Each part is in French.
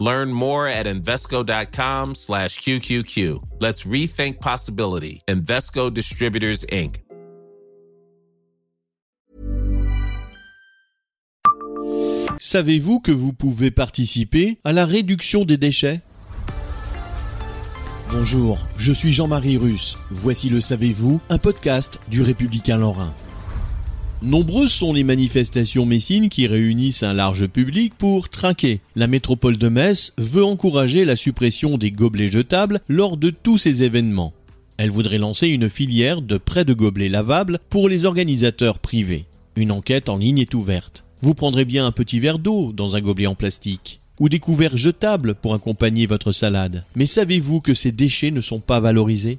Learn more at Invesco.com slash QQQ. Let's rethink possibility. Invesco Distributors, Inc. Savez-vous que vous pouvez participer à la réduction des déchets? Bonjour, je suis Jean-Marie Russe. Voici le Savez-vous, un podcast du Républicain Lorrain. Nombreuses sont les manifestations messines qui réunissent un large public pour trinquer. La métropole de Metz veut encourager la suppression des gobelets jetables lors de tous ces événements. Elle voudrait lancer une filière de prêt de gobelets lavables pour les organisateurs privés. Une enquête en ligne est ouverte. Vous prendrez bien un petit verre d'eau dans un gobelet en plastique ou des couverts jetables pour accompagner votre salade. Mais savez-vous que ces déchets ne sont pas valorisés?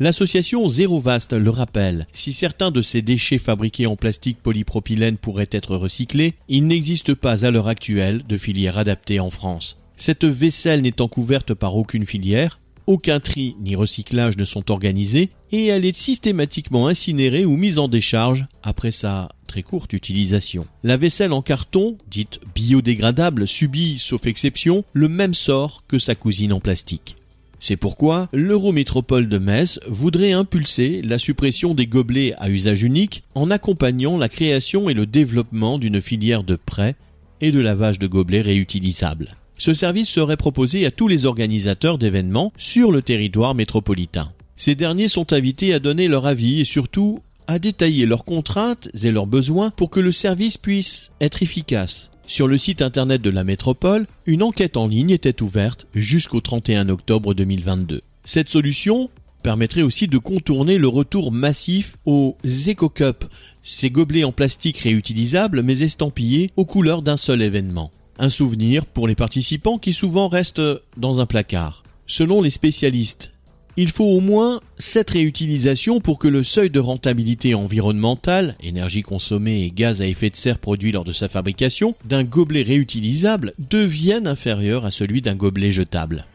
L'association Zéro Vaste le rappelle, si certains de ces déchets fabriqués en plastique polypropylène pourraient être recyclés, il n'existe pas à l'heure actuelle de filière adaptée en France. Cette vaisselle n'étant couverte par aucune filière, aucun tri ni recyclage ne sont organisés et elle est systématiquement incinérée ou mise en décharge après sa très courte utilisation. La vaisselle en carton, dite biodégradable, subit, sauf exception, le même sort que sa cousine en plastique. C'est pourquoi l'Eurométropole de Metz voudrait impulser la suppression des gobelets à usage unique en accompagnant la création et le développement d'une filière de prêt et de lavage de gobelets réutilisables. Ce service serait proposé à tous les organisateurs d'événements sur le territoire métropolitain. Ces derniers sont invités à donner leur avis et surtout à détailler leurs contraintes et leurs besoins pour que le service puisse être efficace. Sur le site internet de la métropole, une enquête en ligne était ouverte jusqu'au 31 octobre 2022. Cette solution permettrait aussi de contourner le retour massif aux EcoCup, ces gobelets en plastique réutilisables mais estampillés aux couleurs d'un seul événement. Un souvenir pour les participants qui souvent restent dans un placard. Selon les spécialistes, il faut au moins cette réutilisation pour que le seuil de rentabilité environnementale, énergie consommée et gaz à effet de serre produit lors de sa fabrication, d'un gobelet réutilisable devienne inférieur à celui d'un gobelet jetable.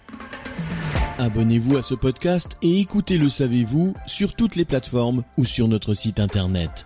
Abonnez-vous à ce podcast et écoutez Le Savez-vous sur toutes les plateformes ou sur notre site internet.